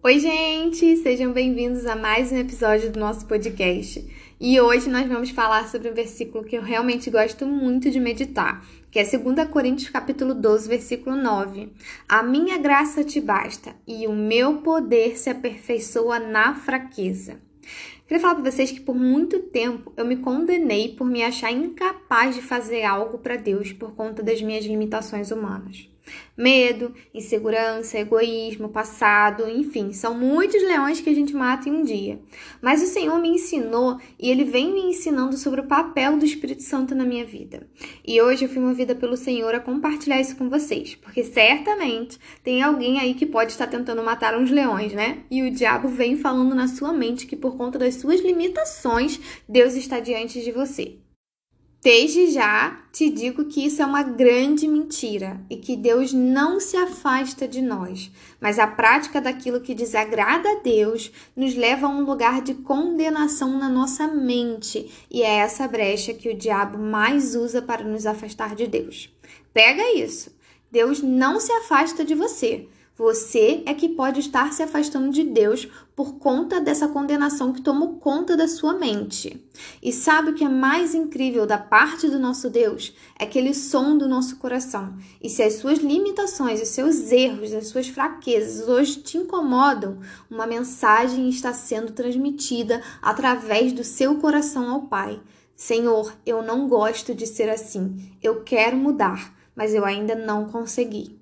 Oi, gente! Sejam bem-vindos a mais um episódio do nosso podcast. E hoje nós vamos falar sobre um versículo que eu realmente gosto muito de meditar, que é 2 Coríntios capítulo 12, versículo 9. A minha graça te basta e o meu poder se aperfeiçoa na fraqueza. Queria falar para vocês que por muito tempo eu me condenei por me achar incapaz de fazer algo para Deus por conta das minhas limitações humanas. Medo, insegurança, egoísmo, passado, enfim, são muitos leões que a gente mata em um dia. Mas o Senhor me ensinou e Ele vem me ensinando sobre o papel do Espírito Santo na minha vida. E hoje eu fui movida pelo Senhor a compartilhar isso com vocês, porque certamente tem alguém aí que pode estar tentando matar uns leões, né? E o diabo vem falando na sua mente que por conta das suas limitações, Deus está diante de você. Desde já te digo que isso é uma grande mentira e que Deus não se afasta de nós, mas a prática daquilo que desagrada a Deus nos leva a um lugar de condenação na nossa mente e é essa brecha que o diabo mais usa para nos afastar de Deus. Pega isso! Deus não se afasta de você. Você é que pode estar se afastando de Deus por conta dessa condenação que tomou conta da sua mente. E sabe o que é mais incrível da parte do nosso Deus? É que ele sonda o nosso coração. E se as suas limitações, os seus erros, as suas fraquezas hoje te incomodam, uma mensagem está sendo transmitida através do seu coração ao Pai. Senhor, eu não gosto de ser assim. Eu quero mudar, mas eu ainda não consegui.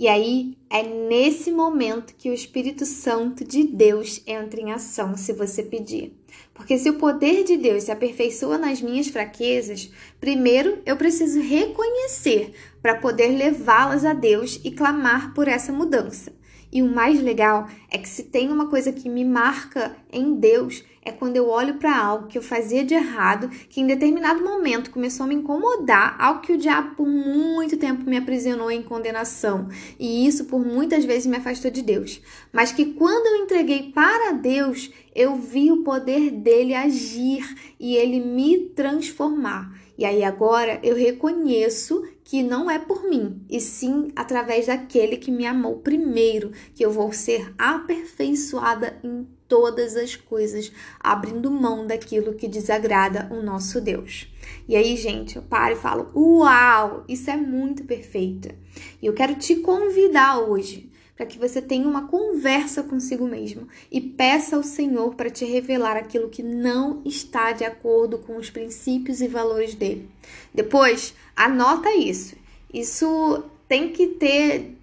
E aí é nesse momento que o Espírito Santo de Deus entra em ação, se você pedir. Porque se o poder de Deus se aperfeiçoa nas minhas fraquezas, primeiro eu preciso reconhecer para poder levá-las a Deus e clamar por essa mudança. E o mais legal é que se tem uma coisa que me marca em Deus, é quando eu olho para algo que eu fazia de errado, que em determinado momento começou a me incomodar, algo que o diabo por muito tempo me aprisionou em condenação, e isso por muitas vezes me afastou de Deus. Mas que quando eu entreguei para Deus, eu vi o poder dele agir e ele me transformar. E aí agora eu reconheço que não é por mim, e sim através daquele que me amou primeiro, que eu vou ser aperfeiçoada em todas as coisas, abrindo mão daquilo que desagrada o nosso Deus. E aí, gente, eu paro e falo: Uau, isso é muito perfeito. E eu quero te convidar hoje para que você tenha uma conversa consigo mesmo e peça ao Senhor para te revelar aquilo que não está de acordo com os princípios e valores dele. Depois, anota isso. Isso tem que ter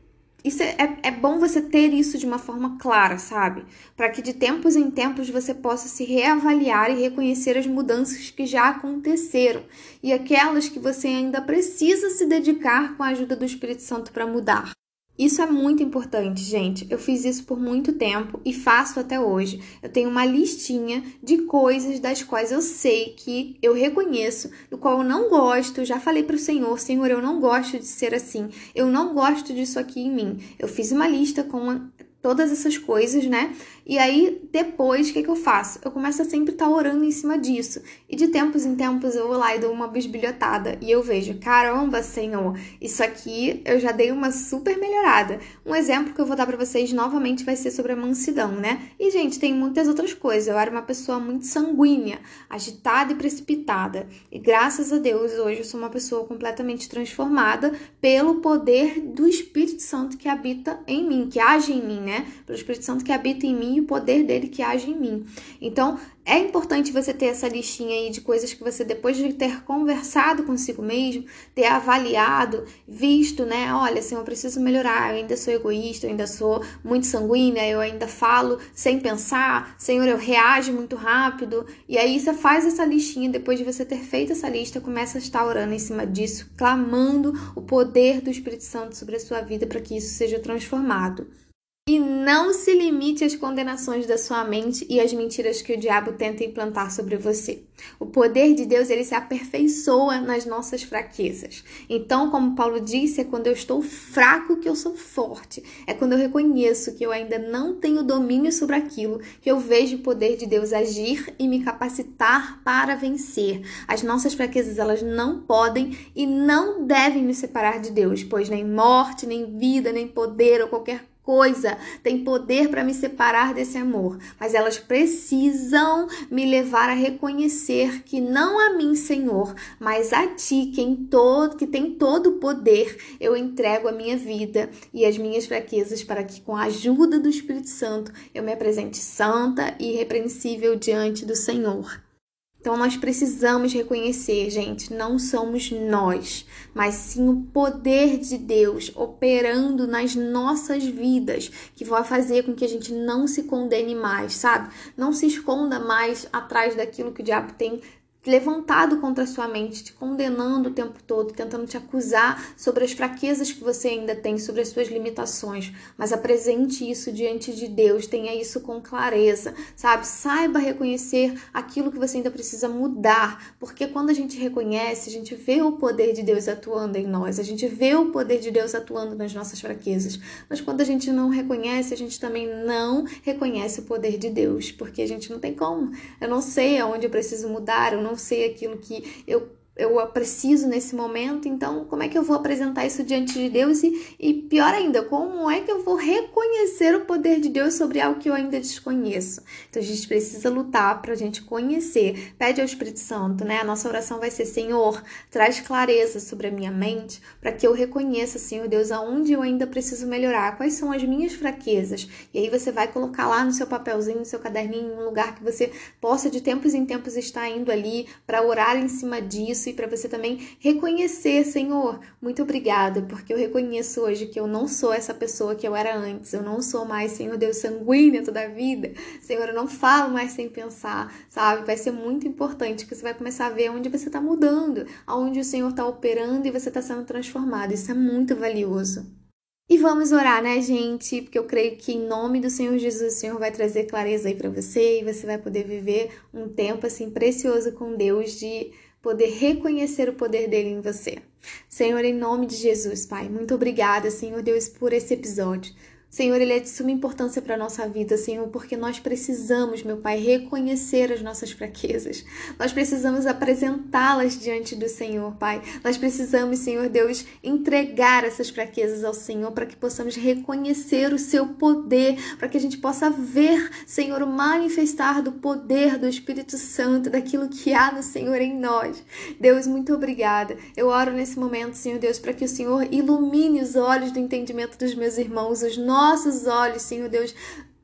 isso é, é, é, bom você ter isso de uma forma clara, sabe? Para que de tempos em tempos você possa se reavaliar e reconhecer as mudanças que já aconteceram e aquelas que você ainda precisa se dedicar com a ajuda do Espírito Santo para mudar. Isso é muito importante, gente. Eu fiz isso por muito tempo e faço até hoje. Eu tenho uma listinha de coisas das quais eu sei que eu reconheço, do qual eu não gosto. Já falei para o Senhor, Senhor, eu não gosto de ser assim. Eu não gosto disso aqui em mim. Eu fiz uma lista com todas essas coisas, né? E aí, depois, o que, que eu faço? Eu começo a sempre estar tá orando em cima disso. E de tempos em tempos eu vou lá e dou uma bisbilhotada. E eu vejo, caramba, Senhor, isso aqui eu já dei uma super melhorada. Um exemplo que eu vou dar para vocês novamente vai ser sobre a mansidão, né? E, gente, tem muitas outras coisas. Eu era uma pessoa muito sanguínea, agitada e precipitada. E graças a Deus, hoje eu sou uma pessoa completamente transformada pelo poder do Espírito Santo que habita em mim, que age em mim, né? Pelo Espírito Santo que habita em mim e o poder dele que age em mim. Então, é importante você ter essa listinha aí de coisas que você, depois de ter conversado consigo mesmo, ter avaliado, visto, né? Olha, assim, eu preciso melhorar, eu ainda sou egoísta, eu ainda sou muito sanguínea, eu ainda falo sem pensar, Senhor, eu reajo muito rápido. E aí você faz essa listinha, depois de você ter feito essa lista, começa a estar orando em cima disso, clamando o poder do Espírito Santo sobre a sua vida para que isso seja transformado. E não se limite às condenações da sua mente e às mentiras que o diabo tenta implantar sobre você. O poder de Deus, ele se aperfeiçoa nas nossas fraquezas. Então, como Paulo disse, é quando eu estou fraco que eu sou forte. É quando eu reconheço que eu ainda não tenho domínio sobre aquilo, que eu vejo o poder de Deus agir e me capacitar para vencer. As nossas fraquezas, elas não podem e não devem nos separar de Deus, pois nem morte, nem vida, nem poder ou qualquer coisa tem poder para me separar desse amor, mas elas precisam me levar a reconhecer que não a mim, Senhor, mas a ti, quem todo, que tem todo o poder, eu entrego a minha vida e as minhas fraquezas para que com a ajuda do Espírito Santo eu me apresente santa e irrepreensível diante do Senhor. Então nós precisamos reconhecer, gente, não somos nós, mas sim o poder de Deus operando nas nossas vidas, que vai fazer com que a gente não se condene mais, sabe? Não se esconda mais atrás daquilo que o diabo tem levantado contra a sua mente, te condenando o tempo todo, tentando te acusar sobre as fraquezas que você ainda tem, sobre as suas limitações. Mas apresente isso diante de Deus, tenha isso com clareza, sabe? Saiba reconhecer aquilo que você ainda precisa mudar, porque quando a gente reconhece, a gente vê o poder de Deus atuando em nós, a gente vê o poder de Deus atuando nas nossas fraquezas. Mas quando a gente não reconhece, a gente também não reconhece o poder de Deus, porque a gente não tem como. Eu não sei aonde eu preciso mudar, eu não não sei aquilo que eu eu preciso nesse momento, então como é que eu vou apresentar isso diante de Deus? E, e pior ainda, como é que eu vou reconhecer o poder de Deus sobre algo que eu ainda desconheço? Então a gente precisa lutar para a gente conhecer. Pede ao Espírito Santo, né? A nossa oração vai ser: Senhor, traz clareza sobre a minha mente para que eu reconheça, Senhor Deus, aonde eu ainda preciso melhorar, quais são as minhas fraquezas. E aí você vai colocar lá no seu papelzinho, no seu caderninho, um lugar que você possa de tempos em tempos estar indo ali para orar em cima disso isso e para você também reconhecer, Senhor, muito obrigada, porque eu reconheço hoje que eu não sou essa pessoa que eu era antes, eu não sou mais, Senhor Deus, sanguínea toda a vida, Senhor, eu não falo mais sem pensar, sabe? Vai ser muito importante que você vai começar a ver onde você está mudando, aonde o Senhor está operando e você está sendo transformado, isso é muito valioso. E vamos orar, né, gente? Porque eu creio que em nome do Senhor Jesus, o Senhor vai trazer clareza aí para você e você vai poder viver um tempo assim precioso com Deus de poder reconhecer o poder dele em você. Senhor, em nome de Jesus, Pai, muito obrigada, Senhor Deus, por esse episódio. Senhor, ele é de suma importância para a nossa vida, Senhor, porque nós precisamos, meu Pai, reconhecer as nossas fraquezas. Nós precisamos apresentá-las diante do Senhor, Pai. Nós precisamos, Senhor Deus, entregar essas fraquezas ao Senhor para que possamos reconhecer o seu poder, para que a gente possa ver, Senhor, o manifestar do poder do Espírito Santo, daquilo que há no Senhor em nós. Deus, muito obrigada. Eu oro nesse momento, Senhor Deus, para que o Senhor ilumine os olhos do entendimento dos meus irmãos, os nossos nossos olhos, Senhor Deus,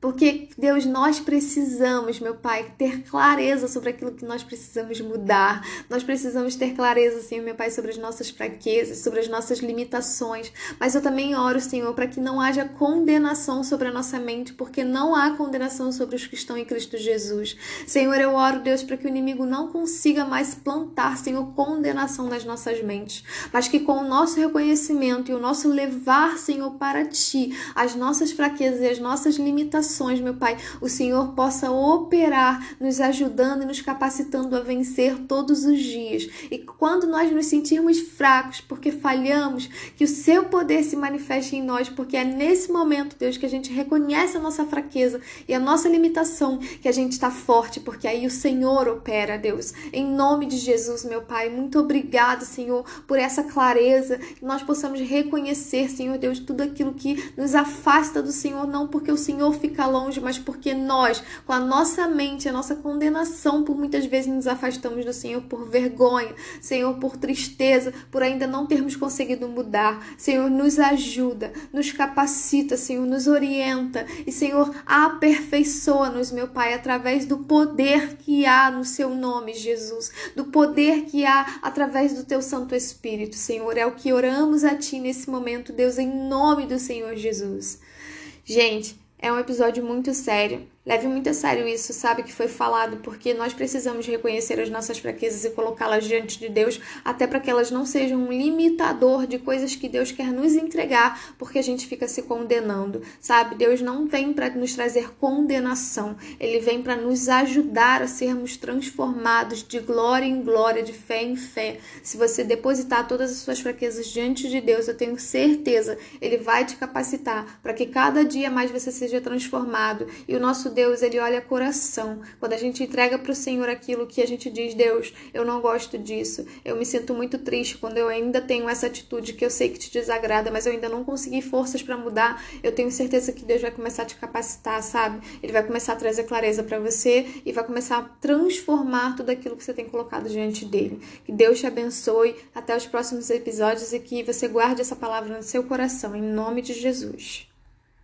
porque, Deus, nós precisamos, meu Pai, ter clareza sobre aquilo que nós precisamos mudar. Nós precisamos ter clareza, Senhor, meu Pai, sobre as nossas fraquezas, sobre as nossas limitações. Mas eu também oro, Senhor, para que não haja condenação sobre a nossa mente, porque não há condenação sobre os que estão em Cristo Jesus. Senhor, eu oro, Deus, para que o inimigo não consiga mais plantar, Senhor, condenação nas nossas mentes, mas que com o nosso reconhecimento e o nosso levar, Senhor, para Ti, as nossas fraquezas e as nossas limitações, corações, meu Pai, o Senhor possa operar, nos ajudando e nos capacitando a vencer todos os dias. E quando nós nos sentirmos fracos porque falhamos, que o seu poder se manifeste em nós, porque é nesse momento, Deus, que a gente reconhece a nossa fraqueza e a nossa limitação, que a gente está forte, porque aí o Senhor opera, Deus. Em nome de Jesus, meu Pai, muito obrigado, Senhor, por essa clareza, que nós possamos reconhecer, Senhor Deus, tudo aquilo que nos afasta do Senhor, não porque o Senhor fica ficar longe, mas porque nós, com a nossa mente, a nossa condenação, por muitas vezes nos afastamos do Senhor por vergonha, Senhor, por tristeza, por ainda não termos conseguido mudar. Senhor, nos ajuda, nos capacita, Senhor, nos orienta e, Senhor, aperfeiçoa-nos, meu Pai, através do poder que há no seu nome, Jesus, do poder que há através do teu Santo Espírito, Senhor. É o que oramos a Ti nesse momento, Deus, em nome do Senhor Jesus. Gente, é um episódio muito sério. Leve muito a sério isso, sabe que foi falado, porque nós precisamos reconhecer as nossas fraquezas e colocá-las diante de Deus, até para que elas não sejam um limitador de coisas que Deus quer nos entregar, porque a gente fica se condenando, sabe? Deus não vem para nos trazer condenação, ele vem para nos ajudar a sermos transformados de glória em glória, de fé em fé. Se você depositar todas as suas fraquezas diante de Deus, eu tenho certeza, ele vai te capacitar para que cada dia mais você seja transformado. E o nosso Deus, ele olha coração. Quando a gente entrega para o Senhor aquilo que a gente diz, Deus, eu não gosto disso. Eu me sinto muito triste quando eu ainda tenho essa atitude que eu sei que te desagrada, mas eu ainda não consegui forças para mudar. Eu tenho certeza que Deus vai começar a te capacitar, sabe? Ele vai começar a trazer clareza para você e vai começar a transformar tudo aquilo que você tem colocado diante dele. Que Deus te abençoe até os próximos episódios e que você guarde essa palavra no seu coração, em nome de Jesus.